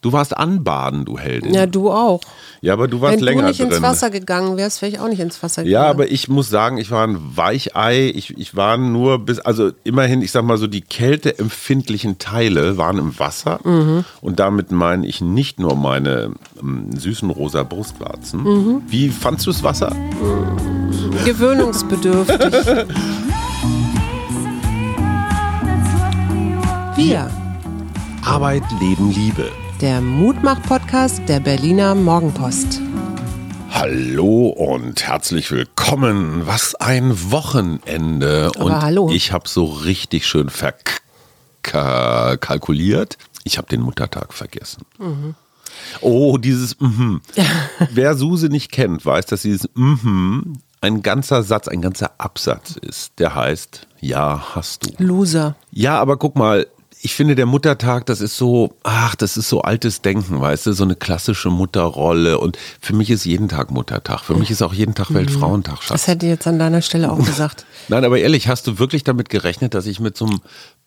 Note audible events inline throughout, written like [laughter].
Du warst anbaden, du Heldin. Ja, du auch. Ja, aber du warst Wenn länger du nicht drin. ins Wasser gegangen wärst, wäre ich auch nicht ins Wasser gegangen. Ja, aber ich muss sagen, ich war ein Weichei. Ich, ich war nur bis, also immerhin, ich sag mal so, die kälteempfindlichen Teile waren im Wasser. Mhm. Und damit meine ich nicht nur meine ähm, süßen rosa Brustwarzen. Mhm. Wie fandst du das Wasser? Gewöhnungsbedürftig. [laughs] Wir, Arbeit, Leben, Liebe. Der Mutmach-Podcast der Berliner Morgenpost. Hallo und herzlich willkommen. Was ein Wochenende. Aber und hallo. ich habe so richtig schön verkalkuliert. Ich habe den Muttertag vergessen. Mhm. Oh, dieses mhm. [laughs] Wer Suse nicht kennt, weiß, dass dieses mhm ein ganzer Satz, ein ganzer Absatz ist. Der heißt, ja, hast du. Loser. Ja, aber guck mal, ich finde, der Muttertag, das ist so, ach, das ist so altes Denken, weißt du, so eine klassische Mutterrolle. Und für mich ist jeden Tag Muttertag. Für mich ist auch jeden Tag Weltfrauentag, Schatz. Das hätte ich jetzt an deiner Stelle auch gesagt. [laughs] Nein, aber ehrlich, hast du wirklich damit gerechnet, dass ich mit so einem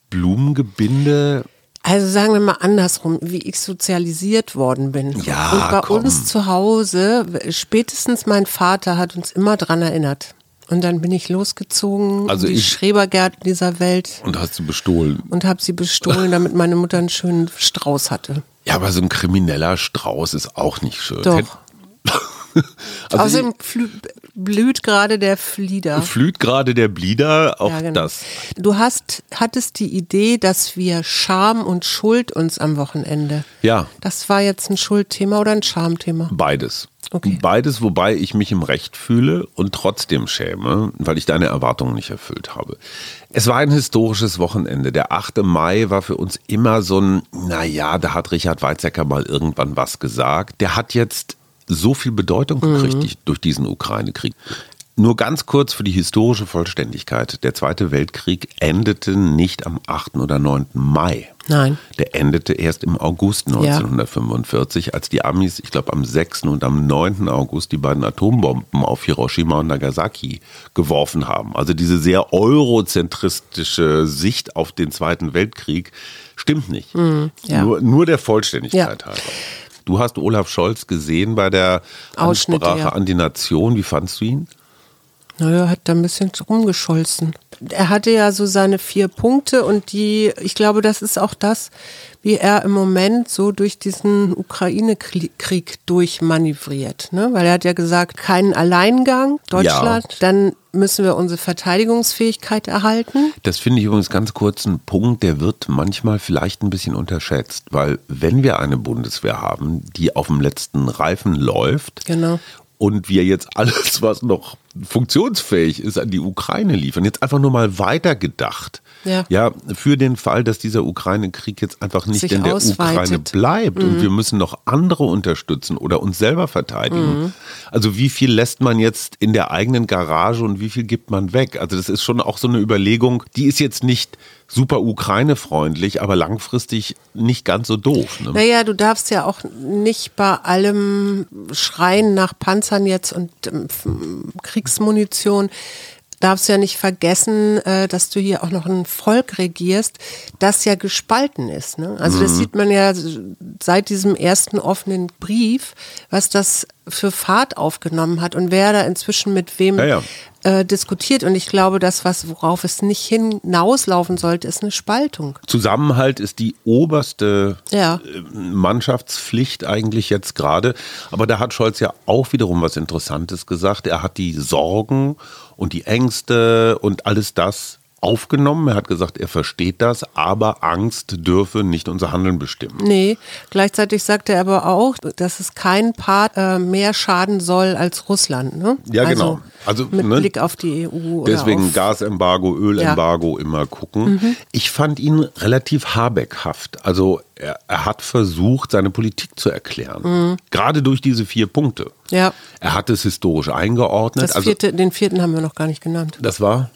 Blumengebinde Also sagen wir mal andersrum, wie ich sozialisiert worden bin. Ja, Und bei komm. uns zu Hause, spätestens mein Vater hat uns immer dran erinnert. Und dann bin ich losgezogen, Also die ich- Schrebergärten dieser Welt und hast du bestohlen? und habe sie bestohlen, [laughs] damit meine Mutter einen schönen Strauß hatte. Ja, aber so ein krimineller Strauß ist auch nicht schön. Doch. [laughs] Also Außerdem blüht gerade der Flieder. Flüht gerade der Blieder, auch Ja, genau. das. Du hast, hattest die Idee, dass wir Scham und Schuld uns am Wochenende. Ja. Das war jetzt ein Schuldthema oder ein Schamthema? Beides. Okay. Beides, wobei ich mich im Recht fühle und trotzdem schäme, weil ich deine Erwartungen nicht erfüllt habe. Es war ein historisches Wochenende. Der 8. Mai war für uns immer so ein, naja, da hat Richard Weizsäcker mal irgendwann was gesagt. Der hat jetzt so viel Bedeutung gekriegt die- durch diesen Ukraine-Krieg. Nur ganz kurz für die historische Vollständigkeit. Der Zweite Weltkrieg endete nicht am 8. oder 9. Mai. Nein. Der endete erst im August 1945, als die Amis, ich glaube am 6. und am 9. August, die beiden Atombomben auf Hiroshima und Nagasaki geworfen haben. Also diese sehr eurozentristische Sicht auf den Zweiten Weltkrieg stimmt nicht. Mhm, ja. nur, nur der Vollständigkeit Ja. halber. Du hast Olaf Scholz gesehen bei der Ausschnitte, Ansprache ja. an die Nation. Wie fandst du ihn? Naja, hat da ein bisschen rumgescholzen. Er hatte ja so seine vier Punkte und die, ich glaube, das ist auch das, wie er im Moment so durch diesen Ukraine-Krieg durchmanövriert. Ne? Weil er hat ja gesagt, keinen Alleingang, Deutschland, dann müssen wir unsere Verteidigungsfähigkeit erhalten. Das finde ich übrigens ganz kurz ein Punkt, der wird manchmal vielleicht ein bisschen unterschätzt, weil wenn wir eine Bundeswehr haben, die auf dem letzten Reifen läuft Genau. und wir jetzt alles, was noch funktionsfähig ist, an die Ukraine liefern, jetzt einfach nur mal weitergedacht. Ja. ja, für den Fall, dass dieser Ukraine-Krieg jetzt einfach nicht Sich in der ausweitet. Ukraine bleibt und wir müssen noch andere unterstützen oder uns selber verteidigen. Also wie viel lässt man jetzt in der eigenen Garage und wie viel gibt man weg? Also das ist schon auch so eine Überlegung, die ist jetzt nicht super Ukraine-freundlich, aber langfristig nicht ganz so doof. Ne? Naja, du darfst ja auch nicht bei allem Schreien nach Panzern jetzt und ähm, Kriegsmunition, darfst ja nicht vergessen, äh, dass du hier auch noch ein Volk regierst, das ja gespalten ist. Ne? Also Mhm. das sieht man ja seit diesem ersten offenen Brief, was das für Fahrt aufgenommen hat und wer da inzwischen mit wem Ja, ja. Äh, diskutiert. Und ich glaube, das, was worauf es nicht hinauslaufen sollte, ist eine Spaltung. Zusammenhalt ist die oberste Ja. äh, Mannschaftspflicht eigentlich jetzt gerade. Aber da hat Scholz ja auch wiederum was Interessantes gesagt. Er hat die Sorgen und die Ängste und alles das aufgenommen. Er hat gesagt, er versteht das, aber Angst dürfe nicht unser Handeln bestimmen. Nee, gleichzeitig sagt er aber auch, dass es kein Part äh, mehr schaden soll als Russland. Ne? Ja, genau. Also, mit ne, Blick auf die EU. Oder Deswegen Gasembargo, Ölembargo immer gucken. Ich fand ihn relativ Habeckhaft. Also er, er hat versucht, seine Politik zu erklären. Gerade durch diese vier Punkte. Ja. Er hat es historisch eingeordnet. Das also vierte, den vierten haben wir noch gar nicht genannt. das war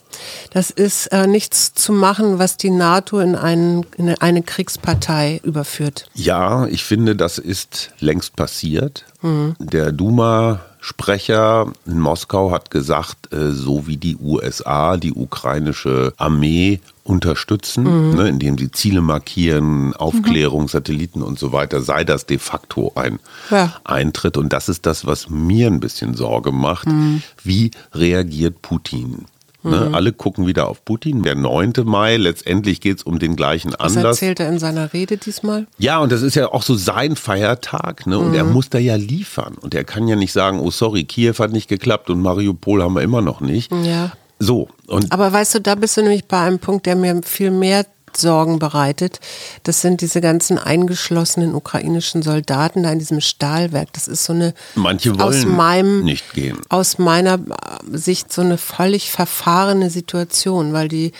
Das ist äh, nichts zu machen, was die NATO in, einen, in eine Kriegspartei überführt. ja, ich finde, das ist längst passiert. Mhm. Der Duma Sprecher in Moskau hat gesagt, äh, so wie die USA die ukrainische Armee unterstützen, mhm. ne, indem sie Ziele markieren, Aufklärung, mhm. Satelliten und so weiter, sei das de facto ein ja. Eintritt. Und das ist das, was mir ein bisschen Sorge macht. Mhm. Wie reagiert Putin? Ne? Mhm. Alle gucken wieder auf Putin. Der 9. Mai, letztendlich geht es um den gleichen Anlass. Das erzählt er in seiner Rede diesmal? Ja, und das ist ja auch so sein Feiertag. Ne? Und mhm. er muss da ja liefern. Und er kann ja nicht sagen, oh sorry, Kiew hat nicht geklappt und Mariupol haben wir immer noch nicht. Ja. So. Und Aber weißt du, da bist du nämlich bei einem Punkt, der mir viel mehr Sorgen bereitet. Das sind diese ganzen eingeschlossenen ukrainischen Soldaten da in diesem Stahlwerk. Das ist so eine Manche wollen aus meinem, nicht gehen. Aus meiner Sicht so eine völlig verfahrene Situation, weil die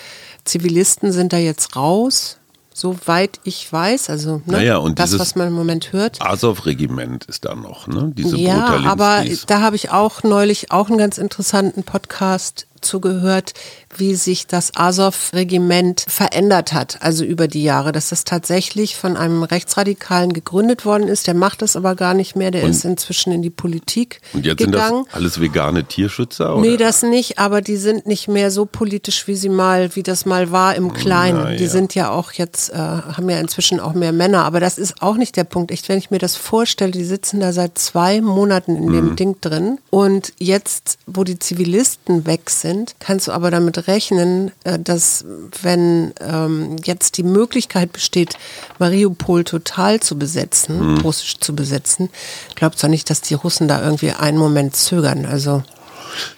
Zivilisten sind da jetzt raus. Soweit ich weiß, also ne, naja, und das, was man im Moment hört. Azov-Regiment ist da noch, ne? Diese ja, aber da habe ich auch neulich auch einen ganz interessanten Podcast zugehört, wie sich das Azov-Regiment verändert hat, also über die Jahre, dass das tatsächlich von einem Rechtsradikalen gegründet worden ist. Der macht das aber gar nicht mehr, der und, ist inzwischen in die Politik Und jetzt gegangen. sind das alles vegane Tierschützer? Oder? Nee, das nicht, aber die sind nicht mehr so politisch, wie sie mal, wie das mal war im Kleinen. Na, ja. Die sind ja auch jetzt, äh, haben ja inzwischen auch mehr Männer, aber das ist auch nicht der Punkt. Ich, wenn ich mir das vorstelle, die sitzen da seit zwei Monaten in mhm. dem Ding drin und jetzt, wo die Zivilisten weg sind, kannst du aber damit rechnen, äh, dass wenn ähm, jetzt die Möglichkeit besteht, Mariupol total zu besetzen, mhm. russisch zu besetzen, glaubst du nicht, dass die Russen da irgendwie einen Moment zögern? Also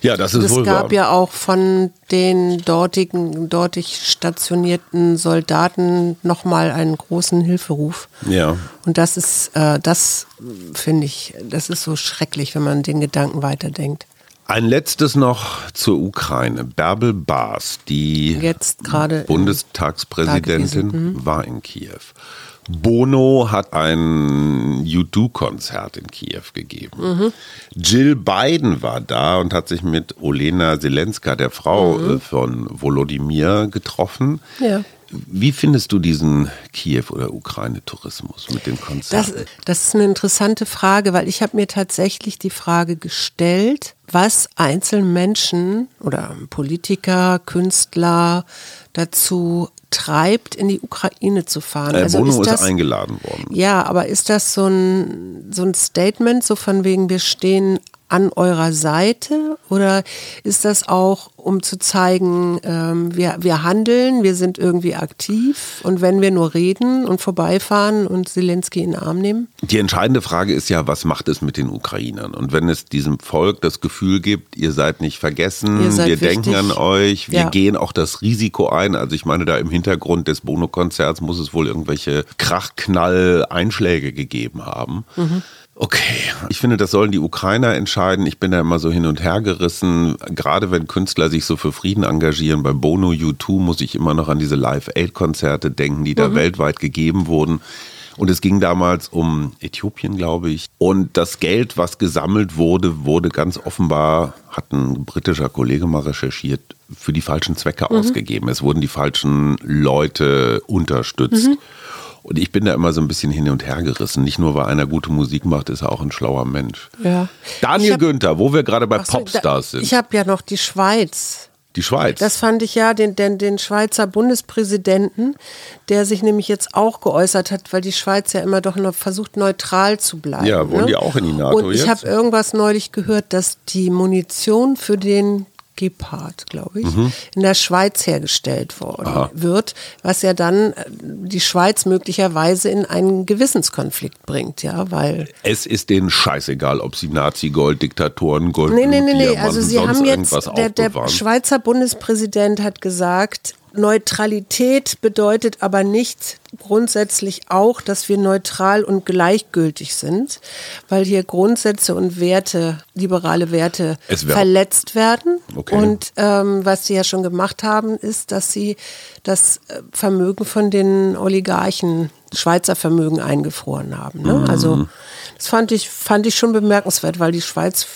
ja, das ist es wohl gab wahr. ja auch von den dortigen, dortig stationierten Soldaten nochmal einen großen Hilferuf. Ja. Und das ist, äh, das finde ich, das ist so schrecklich, wenn man den Gedanken weiterdenkt. Ein letztes noch zur Ukraine. Bärbel Baas, die Bundestagspräsidentin, mhm. war in Kiew. Bono hat ein U2-Konzert in Kiew gegeben. Mhm. Jill Biden war da und hat sich mit Olena Zelenska, der Frau mhm. Äh, von Volodymyr, getroffen. Ja. Wie findest du diesen Kiew- oder Ukraine-Tourismus mit dem Konzert? Das, das, ist eine interessante Frage, weil ich habe mir tatsächlich die Frage gestellt, was einzelne Menschen oder Politiker, Künstler dazu treibt, in die Ukraine zu fahren. Äh, also Bono ist, das, ist eingeladen worden. Ja, aber ist das so ein, so ein Statement, so von wegen, wir stehen an eurer Seite oder ist das auch, um zu zeigen, ähm, wir, wir handeln, wir sind irgendwie aktiv und wenn wir nur reden und vorbeifahren und Zelensky in den Arm nehmen? Die entscheidende Frage ist ja, was macht es mit den Ukrainern? Und wenn es diesem Volk das Gefühl gibt, ihr seid nicht vergessen, seid wir wichtig. denken an euch, wir ja. gehen auch das Risiko ein. Also ich meine, da im Hintergrund des Bono-Konzerts muss es wohl irgendwelche Krachknall-Einschläge gegeben haben. Mhm. Okay, ich finde, das sollen die Ukrainer entscheiden. Ich bin da immer so hin und her gerissen. Gerade wenn Künstler sich so für Frieden engagieren, bei Bono U2 muss ich immer noch an diese Live-Aid-Konzerte denken, die da mhm. weltweit gegeben wurden. Und es ging damals um Äthiopien, glaube ich. Und das Geld, was gesammelt wurde, wurde ganz offenbar, hat ein britischer Kollege mal recherchiert, für die falschen Zwecke mhm. ausgegeben. Es wurden die falschen Leute unterstützt. Mhm. Und ich bin da immer so ein bisschen hin und her gerissen. Nicht nur, weil einer gute Musik macht, ist er auch ein schlauer Mensch. Ja. Daniel hab, Günther, wo wir gerade bei so, Popstars sind. Ich habe ja noch die Schweiz. Die Schweiz. Das fand ich ja, den, den, den Schweizer Bundespräsidenten, der sich nämlich jetzt auch geäußert hat, weil die Schweiz ja immer doch noch versucht, neutral zu bleiben. Ja, wollen ne? die auch in die NATO Und ich habe irgendwas neulich gehört, dass die Munition für den Gepard, glaube ich, mhm. in der Schweiz hergestellt worden Aha. wird, was ja dann äh, die Schweiz möglicherweise in einen Gewissenskonflikt bringt, ja, weil es ist denen scheißegal, ob sie Nazi-Gold, Diktatoren, Gold, nee, nee, nee, nee. also sie haben jetzt der, der Schweizer Bundespräsident hat gesagt, Neutralität bedeutet aber nicht grundsätzlich auch, dass wir neutral und gleichgültig sind, weil hier Grundsätze und Werte, liberale Werte verletzt werden. Okay. Und ähm, was sie ja schon gemacht haben, ist, dass sie das äh, Vermögen von den Oligarchen, Schweizer Vermögen eingefroren haben. Ne? Mhm. Also das fand ich, fand ich schon bemerkenswert, weil die Schweiz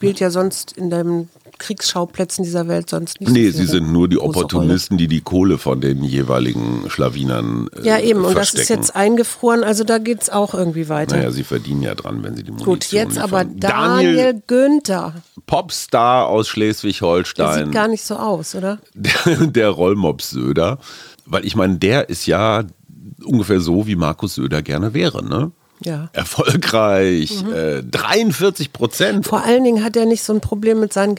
spielt ja sonst in den Kriegsschauplätzen dieser Welt sonst nicht. so Nee, viel sie sind nur die Opportunisten, die die Kohle von den jeweiligen Schlawinern äh, Rolle. Ja, eben. Und das ist verstecken. jetzt eingefroren, also da geht es auch irgendwie weiter. Naja, sie verdienen ja dran, wenn sie die Munition Gut, jetzt aber liefern. Daniel, Günther. Popstar aus Der Schleswig-Holstein. sieht gar nicht so aus, oder? der, [laughs] der Rollmops Söder. Weil ich meine, der ist ja ungefähr so, wie Markus Söder gerne wäre, ne? Ja. Erfolgreich, äh, 43 Prozent. Vor allen Dingen hat er nicht so ein Problem mit seinen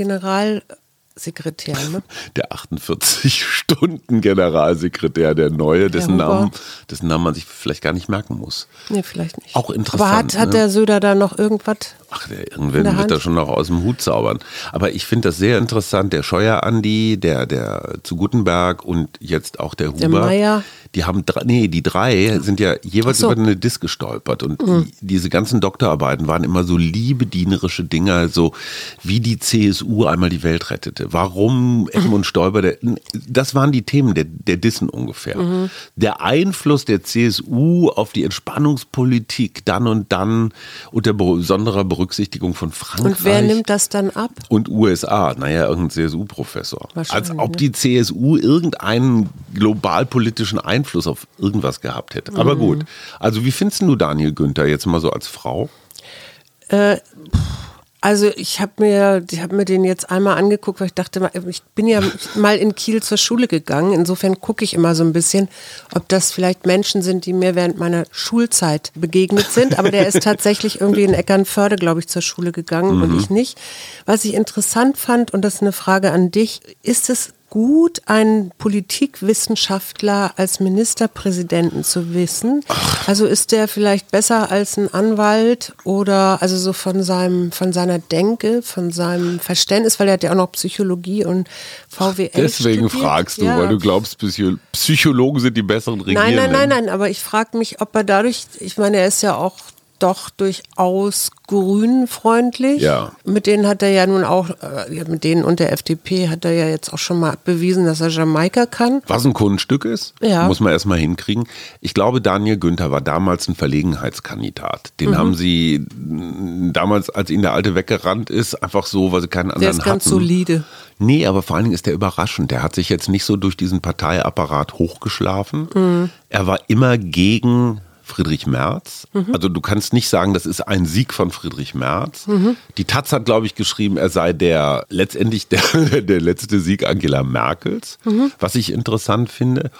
Generalsekretären. Ne? [laughs] Der 48-Stunden-Generalsekretär, der neue, dessen. Namen, dessen Namen man sich vielleicht gar nicht merken muss. Nee, vielleicht nicht. Auch interessant, Aber hat, hat ne? der Söder da noch irgendwas? Ach, der irgendwann wird er schon noch aus dem Hut zaubern. Aber ich finde das sehr interessant. Der Scheuer Andi, der, der zu Gutenberg und jetzt auch der Huber. Der Meier. Die haben drei, nee, die drei sind ja jeweils so. Mhm. über eine Disk gestolpert. Und die, diese ganzen Doktorarbeiten waren immer so liebedienerische Dinge, so wie die CSU einmal die Welt rettete. Warum Edmund Stoiber, der, das waren die Themen der, der Dissen ungefähr. Mhm. Der Einfluss der CSU auf die Entspannungspolitik dann und dann unter besonderer Berücksichtigung von Frankreich. Und wer nimmt das dann ab? Und USA, naja, irgendein CSU-Professor. Als ob die CSU irgendeinen globalpolitischen Einfluss auf irgendwas gehabt hätte. Mhm. Aber gut. Also, wie findest du Daniel Günther jetzt mal so als Frau? Also ich habe mir, ich habe mir den jetzt einmal angeguckt, weil ich dachte, ich bin ja mal in Kiel zur Schule gegangen. Insofern gucke ich immer so ein bisschen, ob das vielleicht Menschen sind, die mir während meiner Schulzeit begegnet sind. Aber der ist [laughs] tatsächlich irgendwie in Eckernförde, glaube ich, zur Schule gegangen und ich nicht. Was ich interessant fand, und das ist eine Frage an dich, ist es gut, einen Politikwissenschaftler als Ministerpräsidenten zu wissen? Also ist der vielleicht besser als ein Anwalt oder also so von seinem von seiner Denke, von seinem Verständnis, weil er hat ja auch noch Psychologie und VWL Deswegen studiert. fragst du, Ja. weil du glaubst, Psycho Psychologen sind die besseren Nein, Regierenden. nein, nein, nein, aber ich frage mich, ob er dadurch, ich meine, er ist ja auch doch durchaus grünfreundlich. Ja. Mit denen hat er ja nun auch, äh, mit denen und der FDP hat er ja jetzt auch schon mal bewiesen, dass er Jamaika kann. Was ein Kunststück ist, Ja. muss man erstmal hinkriegen. Ich glaube, Daniel Günther war damals ein Verlegenheitskandidat. Den Mhm. haben sie mh, damals, als ihnen der Alte weggerannt ist, einfach so, weil sie keinen Der anderen ist ganz hatten. solide. Nee, aber vor allen Dingen ist der überraschend. Der hat sich jetzt nicht so durch diesen Parteiapparat hochgeschlafen. Mhm. Er war immer gegen Friedrich Merz. Mhm. Also du kannst nicht sagen, das ist ein Sieg von Friedrich Merz. Die Taz hat, glaube ich, geschrieben, er sei der letztendlich [laughs] der, der letzte Sieg Angela Merkels, Mhm. was ich interessant finde.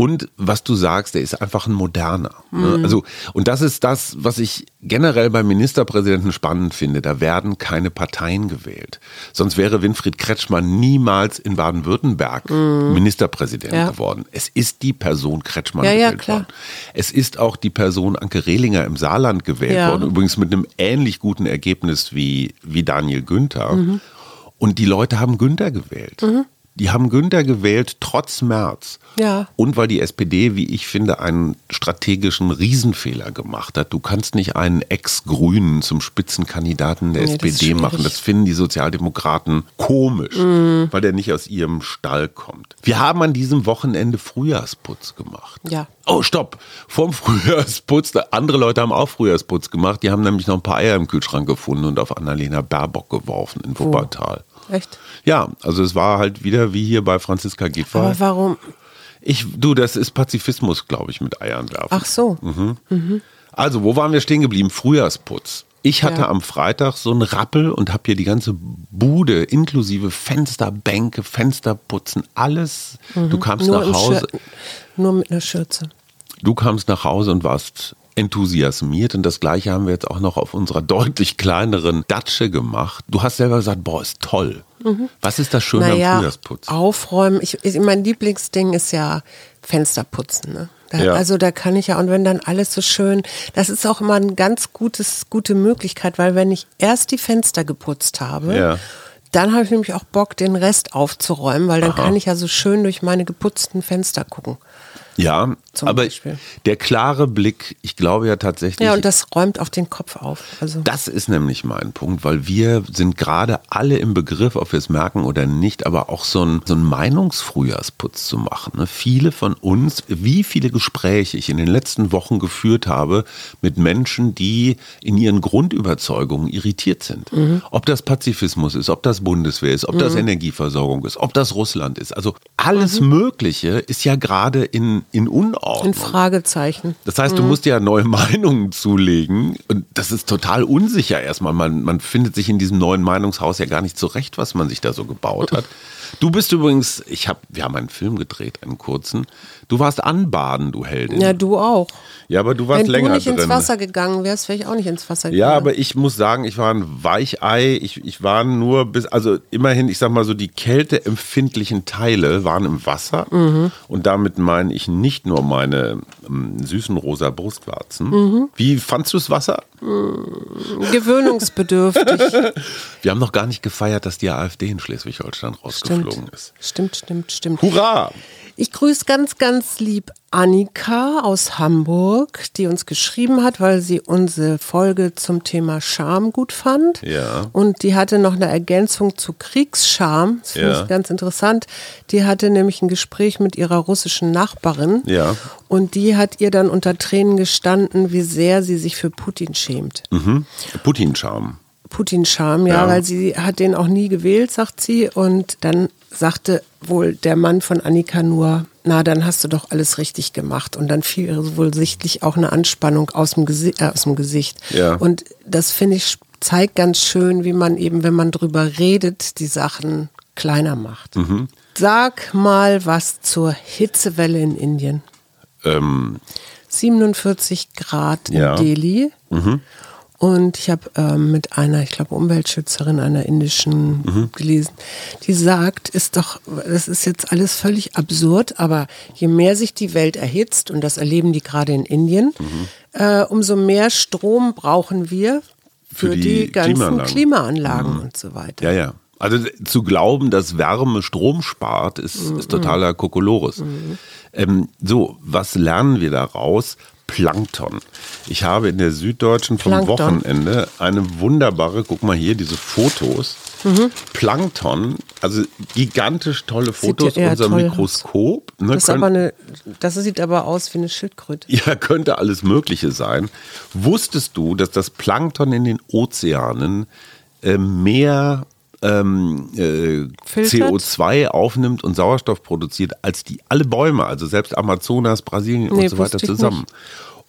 Und was du sagst, der ist einfach ein moderner. ne? Mhm. Also, und das ist das, was ich generell beim Ministerpräsidenten spannend finde. Da werden keine Parteien gewählt. Sonst wäre Winfried Kretschmann niemals in Baden-Württemberg Ministerpräsident Mhm. Ja. geworden. Es ist die Person Kretschmann Ja, ja, gewählt klar. worden. Es ist auch die Person Anke Rehlinger im Saarland gewählt Ja. worden. Übrigens mit einem ähnlich guten Ergebnis wie, wie Daniel Günther. Mhm. Und die Leute haben Günther gewählt. Die haben Günther gewählt, trotz März. Ja. Und weil die SPD, wie ich finde, einen strategischen Riesenfehler gemacht hat. Du kannst nicht einen Ex-Grünen zum Spitzenkandidaten der Nee, das SPD machen. schwierig. Das finden die Sozialdemokraten komisch, Mhm. weil der nicht aus ihrem Stall kommt. Wir haben an diesem Wochenende Frühjahrsputz gemacht. Ja. Oh, stopp. Vorm [laughs] Frühjahrsputz, andere Leute haben auch Frühjahrsputz gemacht. Die haben nämlich noch ein paar Eier im Kühlschrank gefunden und auf Annalena Baerbock geworfen in Wuppertal. Echt? Ja, also es war halt wieder wie hier bei Franziska Giffey. Aber warum? Ich, du, das ist Pazifismus, glaube ich, mit Eiern werfen. Ach so. Also, wo waren wir stehen geblieben? Frühjahrsputz. Ich hatte Ja. am Freitag so einen Rappel und habe hier die ganze Bude inklusive Fenster, Bänke, Fensterputzen, alles. Du kamst Nur, nach Hause. Schür- nur mit einer Schürze. Du kamst nach Hause und warst enthusiasmiert und das gleiche haben wir jetzt auch noch auf unserer deutlich kleineren Datsche gemacht. Du hast selber gesagt, boah, ist toll. Was ist das Schöne am Naja, Frühjahrsputz? aufräumen. Ich, ich, mein Lieblingsding ist ja Fensterputzen. Ne? Da, Ja. Also da kann ich ja, und wenn dann alles so schön, das ist auch immer eine ganz gutes, gute Möglichkeit, weil wenn ich erst die Fenster geputzt habe, Ja. dann habe ich nämlich auch Bock, den Rest aufzuräumen, weil dann kann ich ja so schön durch meine geputzten Fenster gucken. Ja, Zum aber Beispiel. der klare Blick, ich glaube ja tatsächlich. Ja, und das räumt auf den Kopf auf. Also Das ist nämlich mein Punkt, weil wir sind gerade alle im Begriff, ob wir es merken oder nicht, aber auch so ein, so ein Meinungsfrühjahrsputz zu machen. Ne? Viele von uns, wie viele Gespräche ich in den letzten Wochen geführt habe mit Menschen, die in ihren Grundüberzeugungen irritiert sind. Ob das Pazifismus ist, ob das Bundeswehr ist, ob das Energieversorgung ist, ob das Russland ist. Also alles Mögliche ist ja gerade in, in Unordnung. in Fragezeichen. Das heißt, du musst ja neue Meinungen zulegen und das ist total unsicher erstmal. Man, man findet sich in diesem neuen Meinungshaus ja gar nicht zurecht, was man sich da so gebaut hat. Du bist übrigens, ich hab, wir haben einen Film gedreht, einen kurzen. Du warst anbaden, du Heldin. Ja, du auch. Ja, aber du warst Wenn länger du nicht ins drin. Wasser gegangen wärst, wäre ich auch nicht ins Wasser gegangen. Ja, aber ich muss sagen, ich war ein Weichei. Ich, ich war nur bis, also immerhin, ich sag mal so, die kälteempfindlichen Teile waren im Wasser. Mhm. Und damit meine ich nicht nur meine ähm, süßen rosa Brustwarzen. Mhm. Wie fandst du das Wasser? Gewöhnungsbedürftig. [laughs] Wir haben noch gar nicht gefeiert, dass die AfD in Schleswig-Holstein rausgeflogen stimmt. ist. Stimmt, stimmt, stimmt. Hurra! Ich grüße ganz, ganz lieb Annika aus Hamburg, die uns geschrieben hat, weil sie unsere Folge zum Thema Scham gut fand. Ja. Und die hatte noch eine Ergänzung zu Kriegsscham. Das finde Ja. ich ganz interessant. Die hatte nämlich ein Gespräch mit ihrer russischen Nachbarin. Ja. Und die hat ihr dann unter Tränen gestanden, wie sehr sie sich für Putin schämt. Mhm. Putin-Charme. Putin-Scham, ja, Ja. weil sie hat den auch nie gewählt, sagt sie. Und dann sagte wohl der Mann von Annika nur, na, dann hast du doch alles richtig gemacht. Und dann fiel ihr wohl sichtlich auch eine Anspannung aus dem, Gesi äh, aus dem Gesicht. Ja. Und das finde ich zeigt ganz schön, wie man eben, wenn man drüber redet, die Sachen kleiner macht. Mhm. Sag mal was zur Hitzewelle in Indien. Ähm, 47 Grad in Ja. Delhi. Und ich habe ähm, mit einer, ich glaube, Umweltschützerin einer indischen gelesen, die sagt, ist doch, das ist jetzt alles völlig absurd, aber je mehr sich die Welt erhitzt, und das erleben die gerade in Indien, äh, umso mehr Strom brauchen wir für, Für die, die ganzen Klimaanlagen. Klimaanlagen, und so weiter. ja, ja. Also zu glauben, dass Wärme Strom spart, ist, Mhm. ist totaler Kokolores. Ähm, so, was lernen wir daraus? Plankton. Ich habe in der Süddeutschen vom Plankton. Wochenende eine wunderbare, guck mal hier, diese Fotos. Mhm. Plankton, also gigantisch tolle Fotos, ja unser toll. Mikroskop. Ne, Das, aber eine, das sieht aber aus wie eine Schildkröte. [laughs] ja, könnte alles Mögliche sein. Wusstest du, dass das Plankton in den Ozeanen äh, mehr ähm, äh, Filtert? CO2 aufnimmt und Sauerstoff produziert als die alle Bäume, also selbst Amazonas, Brasilien Nee, und so weiter zusammen.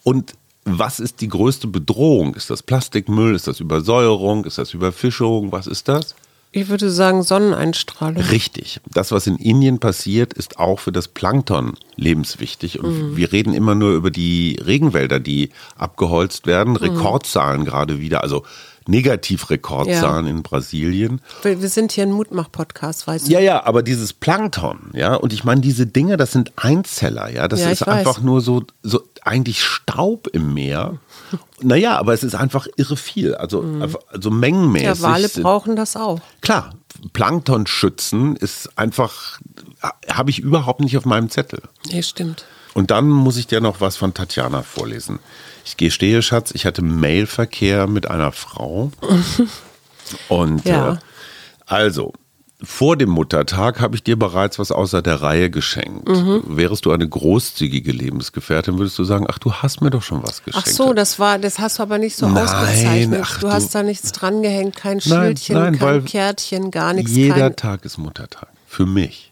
Und was ist die größte Bedrohung? Ist das Plastikmüll? Ist das Übersäuerung? Ist das Überfischung? Was ist das? Ich würde sagen Sonneneinstrahlung. Richtig. Das, was in Indien passiert, ist auch für das Plankton lebenswichtig. Und Mhm. wir reden immer nur über die Regenwälder, die abgeholzt werden. Mhm. Rekordzahlen gerade wieder, also Negativrekordzahlen in Brasilien. Wir wir sind hier ein Mutmach-Podcast, weißt du? Ja, ja, aber dieses Plankton, ja, und ich meine, diese Dinge, das sind Einzeller, ja, das Ja, ist weiß. einfach nur so, so eigentlich Staub im Meer. [laughs] Naja, aber es ist einfach irre viel, also, einfach- also mengenmäßig. Mhm. Ja, Wale brauchen das auch. Klar, Plankton schützen ist einfach, habe ich überhaupt nicht auf meinem Zettel. Nee, stimmt. Und dann muss ich dir noch was von Tatjana vorlesen. Ich gestehe, Schatz, ich hatte Mailverkehr mit einer Frau. [laughs] Und Ja. äh, also, vor dem Muttertag habe ich dir bereits was außer der Reihe geschenkt. Mhm. Wärest du eine großzügige Lebensgefährtin, würdest du sagen, ach, du hast mir doch schon was Ach geschenkt. so, das war, das hast du aber nicht so Nein, ausgezeichnet. ach, du du- hast da nichts drangehängt, kein Nein, Schildchen, nein, kein Kärtchen, gar nichts. Jeder Tag ist Muttertag. Für mich.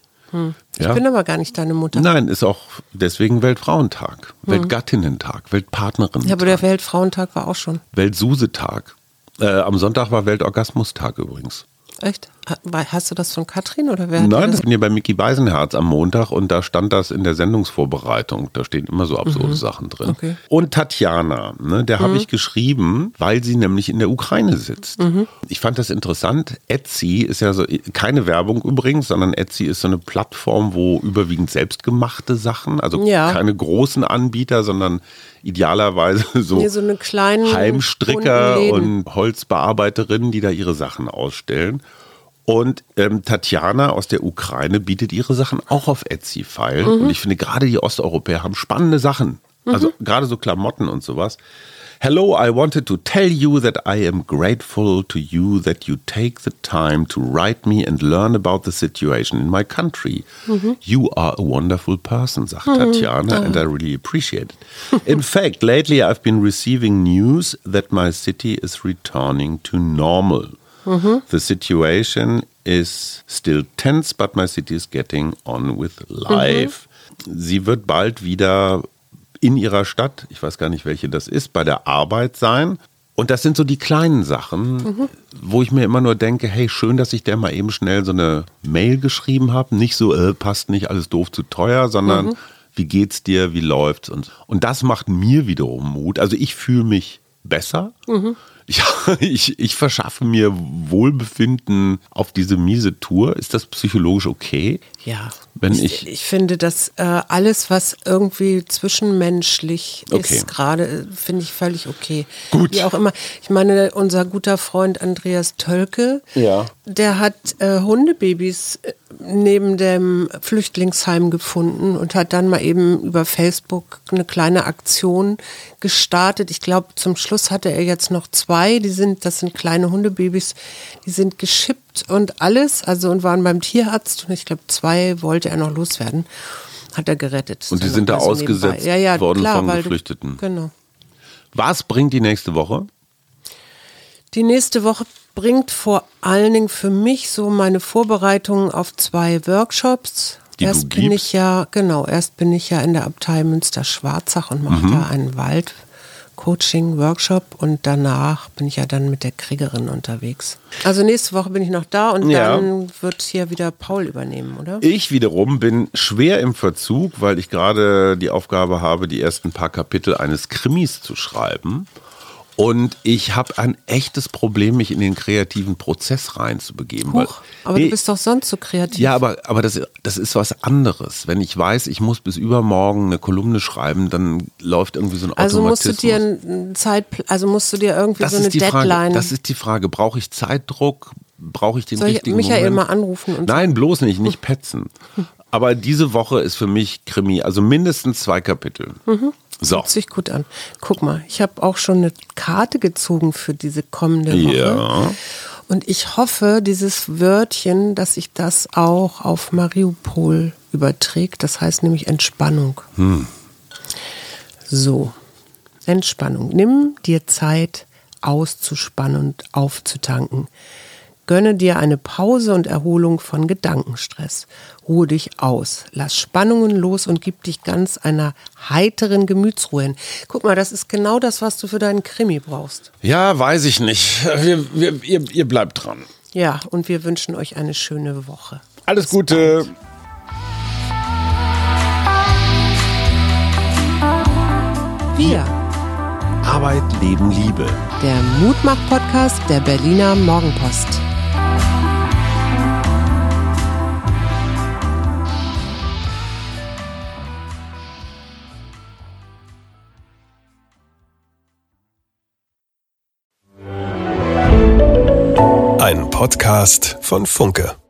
Ich bin aber gar nicht deine Mutter. Nein, ist auch deswegen Weltfrauentag, Weltgattinnentag, Weltpartnerinnentag, Hm. Ja, aber der Weltfrauentag war auch schon. Weltsusetag. Äh, am Sonntag war Weltorgasmustag übrigens. Echt? Hast du das von Katrin oder wer? Nein, das bin hier bei Mickey Beisenherz am Montag und da stand das in der Sendungsvorbereitung. Da stehen immer so absurde Sachen drin. Mhm. Okay. Mhm. Und Tatjana, ne, der habe ich geschrieben, weil sie nämlich in der Ukraine sitzt. Ich fand das interessant. Etsy ist ja so, keine Werbung übrigens, sondern Etsy ist so eine Plattform, wo überwiegend selbstgemachte Sachen, also Ja. keine großen Anbieter, sondern idealerweise [laughs] so, Nee, so Heimstricker und Holzbearbeiterinnen, die da ihre Sachen ausstellen. Und ähm, Tatjana aus der Ukraine bietet ihre Sachen auch auf Etsy feilen. Mhm. Und ich finde, gerade die Osteuropäer haben spannende Sachen. Also mhm. gerade so Klamotten und sowas. Hello, I wanted to tell you that I am grateful to you that you take the time to write me and learn about the situation in my country. Mhm. You are a wonderful person, sagt mhm. Tatjana, and I really appreciate it. in [laughs] fact, lately I've been receiving news that my city is returning to normal. Mhm. The situation is still tense, but my city is getting on with life. Sie wird bald wieder in ihrer Stadt, ich weiß gar nicht, welche das ist, bei der Arbeit sein. Und das sind so die kleinen Sachen, mhm. wo ich mir immer nur denke, hey, schön, dass ich der mal eben schnell so eine Mail geschrieben habe. Nicht so, äh, passt nicht, alles doof zu teuer, sondern mhm. wie geht's dir, wie läuft's? Und, und das macht mir wiederum Mut. Also ich fühle mich besser. Mhm. Ja, [laughs] ich, ich verschaffe mir Wohlbefinden auf diese miese Tour. Ist das psychologisch okay? Ja. Wenn ich, ich, ich finde, dass äh, alles, was irgendwie zwischenmenschlich okay. ist, gerade, finde ich völlig okay. Gut. Wie auch immer. Ich meine, unser guter Freund Andreas Tölke, ja. der hat äh, Hundebabys äh, neben dem Flüchtlingsheim gefunden und hat dann mal eben über Facebook eine kleine Aktion gestartet. Ich glaube, zum Schluss hatte er jetzt noch zwei. Die sind, das sind kleine Hundebabys, die sind geschippt und alles, also und waren beim Tierarzt. Und ich glaube, zwei wollte er noch loswerden. Hat er gerettet. Und die sind da ausgesetzt ja, ja, worden klar, von Geflüchteten. Du, genau. Was bringt die nächste Woche? Die nächste Woche bringt vor allen Dingen für mich so meine Vorbereitungen auf zwei Workshops. Die erst bin gibst? ich ja, genau, erst bin ich ja in der Abtei Münster-Schwarzach und mache mhm. da einen Wald-Coaching-Workshop und danach bin ich ja dann mit der Kriegerin unterwegs. Also nächste Woche bin ich noch da und ja. dann wird hier wieder Paul übernehmen, oder? Ich wiederum bin schwer im Verzug, weil ich gerade die Aufgabe habe, die ersten paar Kapitel eines Krimis zu schreiben. Und ich habe ein echtes Problem, mich in den kreativen Prozess reinzubegeben. Huch, aber nee, du bist doch sonst so kreativ. Ja, aber, aber das, das ist was anderes. Wenn ich weiß, ich muss bis übermorgen eine Kolumne schreiben, dann läuft irgendwie so ein also Automatismus. Also musst du dir eine Zeit, also musst du dir irgendwie das so eine Deadline. Frage, das ist die Frage. Brauche ich Zeitdruck? Brauche ich den Soll richtigen ich Michael Moment? mal anrufen? Und Nein, bloß nicht, nicht petzen. Aber diese Woche ist für mich Krimi, also mindestens zwei Kapitel. Mhm. So. Hört sich gut an. Guck mal, ich habe auch schon eine Karte gezogen für diese kommende Woche. Ja. Und ich hoffe, dieses Wörtchen, dass sich das auch auf Mariupol überträgt. Das heißt nämlich Entspannung. Hm. So, Entspannung. Nimm dir Zeit, auszuspannen und aufzutanken. Gönne dir eine Pause und Erholung von Gedankenstress. Ruhe dich aus, lass Spannungen los und gib dich ganz einer heiteren Gemütsruhe hin. Guck mal, das ist genau das, was du für deinen Krimi brauchst. Ja, weiß ich nicht. Wir, wir, ihr, ihr bleibt dran. Ja, und wir wünschen euch eine schöne Woche. Alles Bis Gute. Bald. Wir. Arbeit, Leben, Liebe. Der Mutmach-Podcast der Berliner Morgenpost. Podcast von Funke.